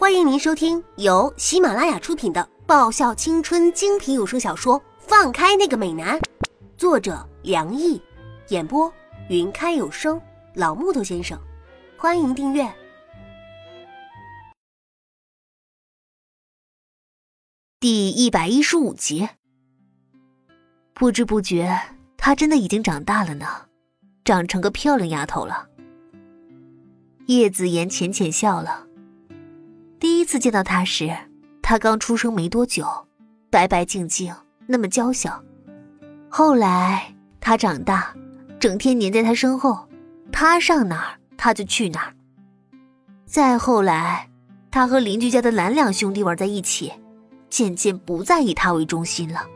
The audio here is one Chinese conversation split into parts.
欢迎您收听由喜马拉雅出品的爆笑青春精品有声小说《放开那个美男》，作者梁毅，演播云开有声老木头先生。欢迎订阅第一百一十五集。不知不觉，她真的已经长大了呢，长成个漂亮丫头了。叶子言浅浅笑了。第一次见到他时，他刚出生没多久，白白净净，那么娇小。后来他长大，整天黏在他身后，他上哪儿他就去哪儿。再后来，他和邻居家的蓝两兄弟玩在一起，渐渐不再以他为中心了，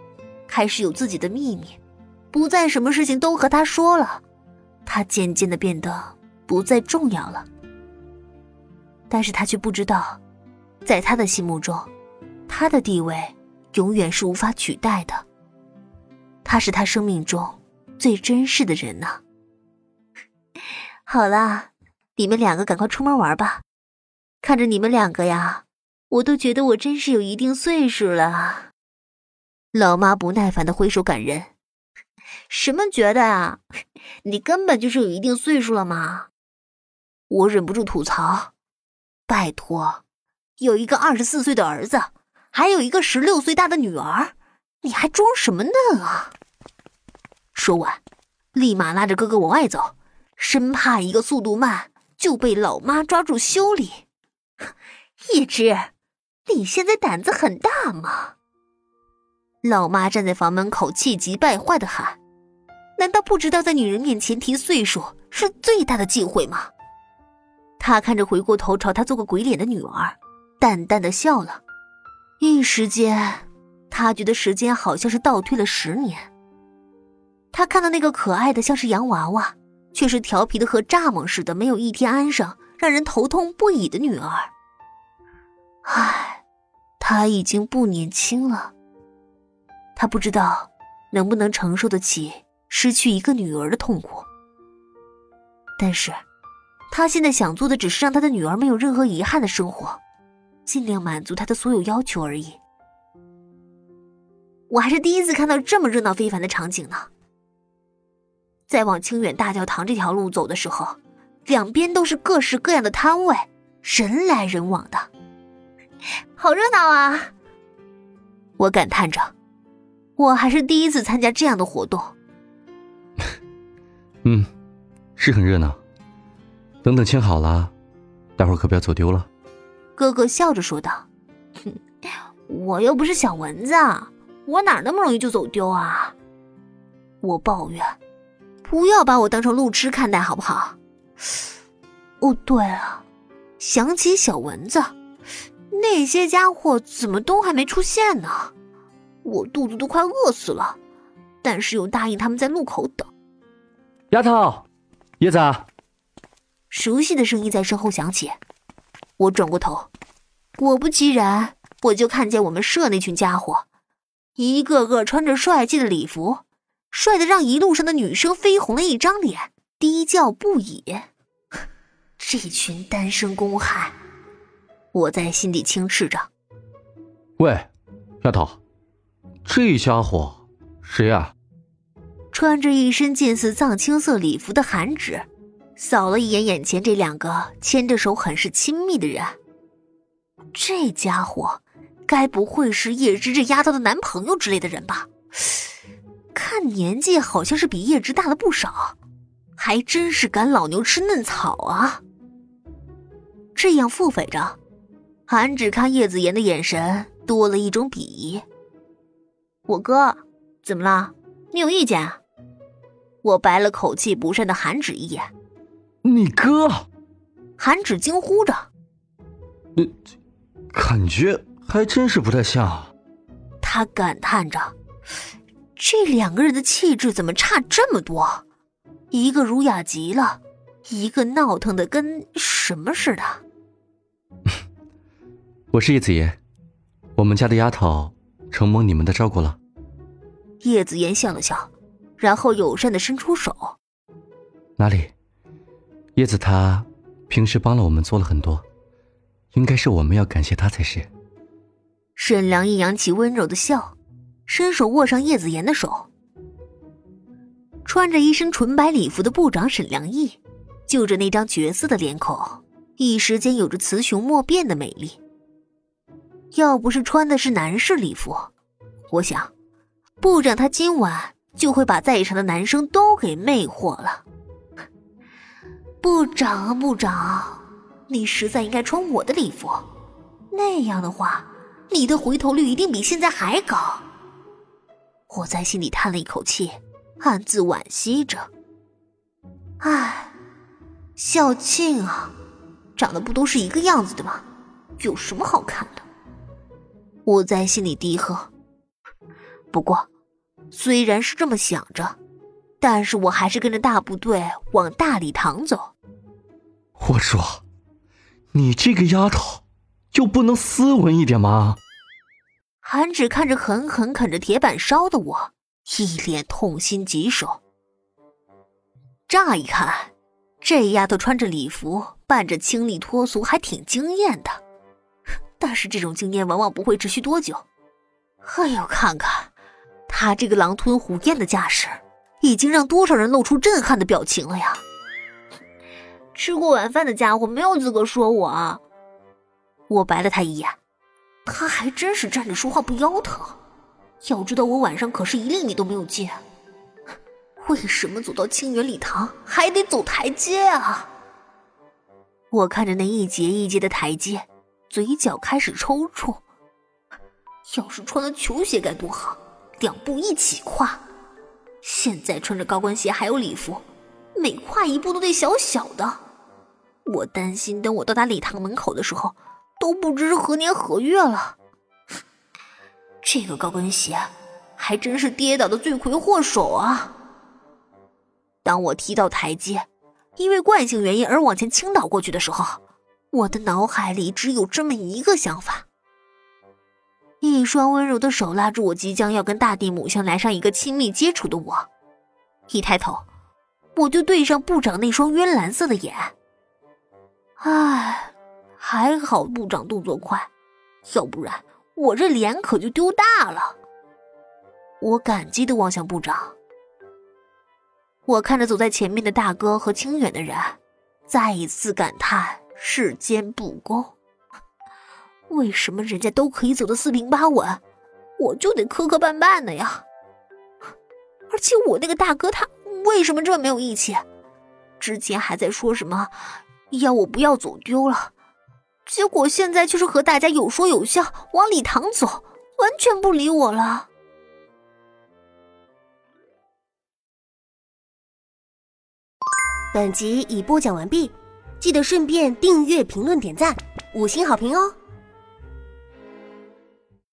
开始有自己的秘密，不再什么事情都和他说了，他渐渐的变得不再重要了。但是他却不知道。在他的心目中，他的地位永远是无法取代的。他是他生命中最珍视的人呢。好了，你们两个赶快出门玩吧。看着你们两个呀，我都觉得我真是有一定岁数了。老妈不耐烦的挥手赶人。什么觉得啊？你根本就是有一定岁数了嘛。我忍不住吐槽。拜托。有一个二十四岁的儿子，还有一个十六岁大的女儿，你还装什么嫩啊？说完，立马拉着哥哥往外走，生怕一个速度慢就被老妈抓住修理。叶芝，你现在胆子很大吗？老妈站在房门口，气急败坏的喊：“难道不知道在女人面前提岁数是最大的忌讳吗？”他看着回过头朝他做个鬼脸的女儿。淡淡的笑了，一时间，他觉得时间好像是倒退了十年。他看到那个可爱的像是洋娃娃，却是调皮的和蚱蜢似的，没有一天安生，让人头痛不已的女儿。唉，他已经不年轻了。他不知道能不能承受得起失去一个女儿的痛苦，但是，他现在想做的只是让他的女儿没有任何遗憾的生活。尽量满足他的所有要求而已。我还是第一次看到这么热闹非凡的场景呢。在往清远大教堂这条路走的时候，两边都是各式各样的摊位，人来人往的，好热闹啊！我感叹着，我还是第一次参加这样的活动。嗯，是很热闹。等等，签好了，待会儿可不要走丢了。哥哥笑着说道：“哼，我又不是小蚊子，我哪那么容易就走丢啊？”我抱怨：“不要把我当成路痴看待，好不好？”哦，对了，想起小蚊子，那些家伙怎么都还没出现呢？我肚子都快饿死了，但是又答应他们在路口等。丫头，叶子，熟悉的声音在身后响起。我转过头，果不其然，我就看见我们社那群家伙，一个个穿着帅气的礼服，帅的让一路上的女生绯红了一张脸，低叫不已。这群单身公害，我在心底轻斥着。喂，丫头，这家伙谁呀？穿着一身近似藏青色礼服的韩芷。扫了一眼眼前这两个牵着手很是亲密的人，这家伙该不会是叶芝这丫头的男朋友之类的人吧？看年纪好像是比叶芝大了不少，还真是赶老牛吃嫩草啊！这样腹诽着，韩芷看叶子言的眼神多了一种鄙夷。我哥，怎么了？你有意见？我白了口气不善的韩芷一眼。你哥，韩芷惊呼着：“那感觉还真是不太像。”他感叹着：“这两个人的气质怎么差这么多？一个儒雅极了，一个闹腾的跟什么似的。”我是叶子言，我们家的丫头承蒙你们的照顾了。叶子言笑了笑，然后友善的伸出手：“哪里？”叶子他平时帮了我们做了很多，应该是我们要感谢他才是。沈良义扬起温柔的笑，伸手握上叶子言的手。穿着一身纯白礼服的部长沈良义，就着那张绝色的脸孔，一时间有着雌雄莫辨的美丽。要不是穿的是男士礼服，我想，部长他今晚就会把在场的男生都给魅惑了。部长啊，部长，你实在应该穿我的礼服，那样的话，你的回头率一定比现在还高。我在心里叹了一口气，暗自惋惜着。唉，校庆啊，长得不都是一个样子的吗？有什么好看的？我在心里低喝。不过，虽然是这么想着，但是我还是跟着大部队往大礼堂走。我说：“你这个丫头，就不能斯文一点吗？”韩芷看着狠狠啃着铁板烧的我，一脸痛心疾首。乍一看，这丫头穿着礼服，扮着清丽脱俗，还挺惊艳的。但是这种经验往往不会持续多久。哎呦，看看他这个狼吞虎咽的架势，已经让多少人露出震撼的表情了呀！吃过晚饭的家伙没有资格说我。我白了他一眼，他还真是站着说话不腰疼。要知道我晚上可是一粒米都没有进，为什么走到清源礼堂还得走台阶啊？我看着那一节一节的台阶。嘴角开始抽搐。要是穿了球鞋该多好，两步一起跨。现在穿着高跟鞋还有礼服，每跨一步都得小小的。我担心等我到达礼堂门口的时候，都不知是何年何月了。这个高跟鞋还真是跌倒的罪魁祸首啊！当我踢到台阶，因为惯性原因而往前倾倒过去的时候。我的脑海里只有这么一个想法：一双温柔的手拉住我即将要跟大地母亲来上一个亲密接触的我，一抬头，我就对上部长那双渊蓝色的眼。唉，还好部长动作快，要不然我这脸可就丢大了。我感激的望向部长，我看着走在前面的大哥和清远的人，再一次感叹。世间不公，为什么人家都可以走得四平八稳，我就得磕磕绊绊的呀？而且我那个大哥他为什么这么没有义气？之前还在说什么要我不要走丢了，结果现在却是和大家有说有笑往礼堂走，完全不理我了。本集已播讲完毕。记得顺便订阅、评论、点赞，五星好评哦！